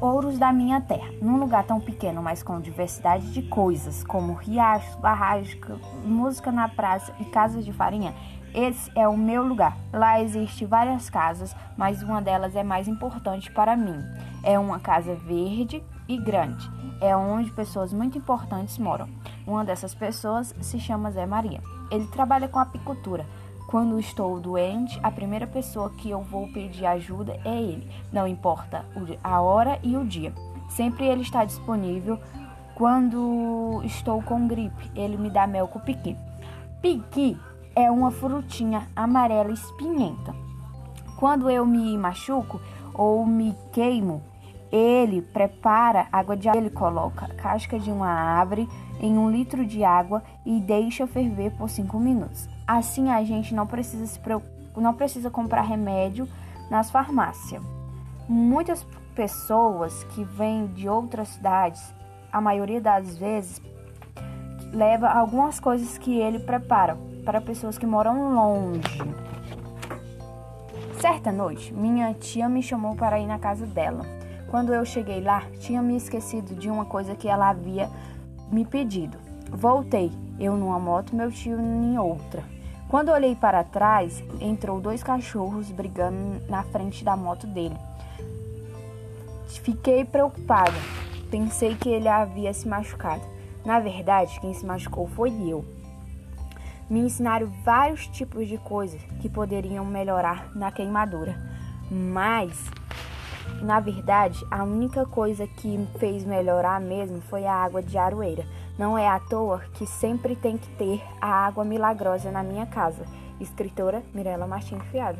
ouros da minha terra, num lugar tão pequeno, mas com diversidade de coisas, como riachos, barragens, música na praça e casas de farinha. Esse é o meu lugar. Lá existem várias casas, mas uma delas é mais importante para mim. É uma casa verde e grande. É onde pessoas muito importantes moram. Uma dessas pessoas se chama Zé Maria. Ele trabalha com apicultura. Quando estou doente, a primeira pessoa que eu vou pedir ajuda é ele. Não importa a hora e o dia. Sempre ele está disponível. Quando estou com gripe, ele me dá mel com piqui. Piqui é uma frutinha amarela espinhenta. Quando eu me machuco ou me queimo, ele prepara água de ele coloca casca de uma árvore em um litro de água e deixa ferver por cinco minutos. Assim a gente não precisa se não precisa comprar remédio nas farmácias. Muitas pessoas que vêm de outras cidades, a maioria das vezes, leva algumas coisas que ele prepara para pessoas que moram longe. Certa noite, minha tia me chamou para ir na casa dela. Quando eu cheguei lá, tinha me esquecido de uma coisa que ela havia me pedido. Voltei, eu numa moto, meu tio em outra. Quando olhei para trás, entrou dois cachorros brigando na frente da moto dele. Fiquei preocupada. Pensei que ele havia se machucado. Na verdade, quem se machucou foi eu. Me ensinaram vários tipos de coisas que poderiam melhorar na queimadura, mas na verdade, a única coisa que fez melhorar mesmo foi a água de aroeira. Não é à toa que sempre tem que ter a água milagrosa na minha casa. Escritora Mirela Martins Fialho.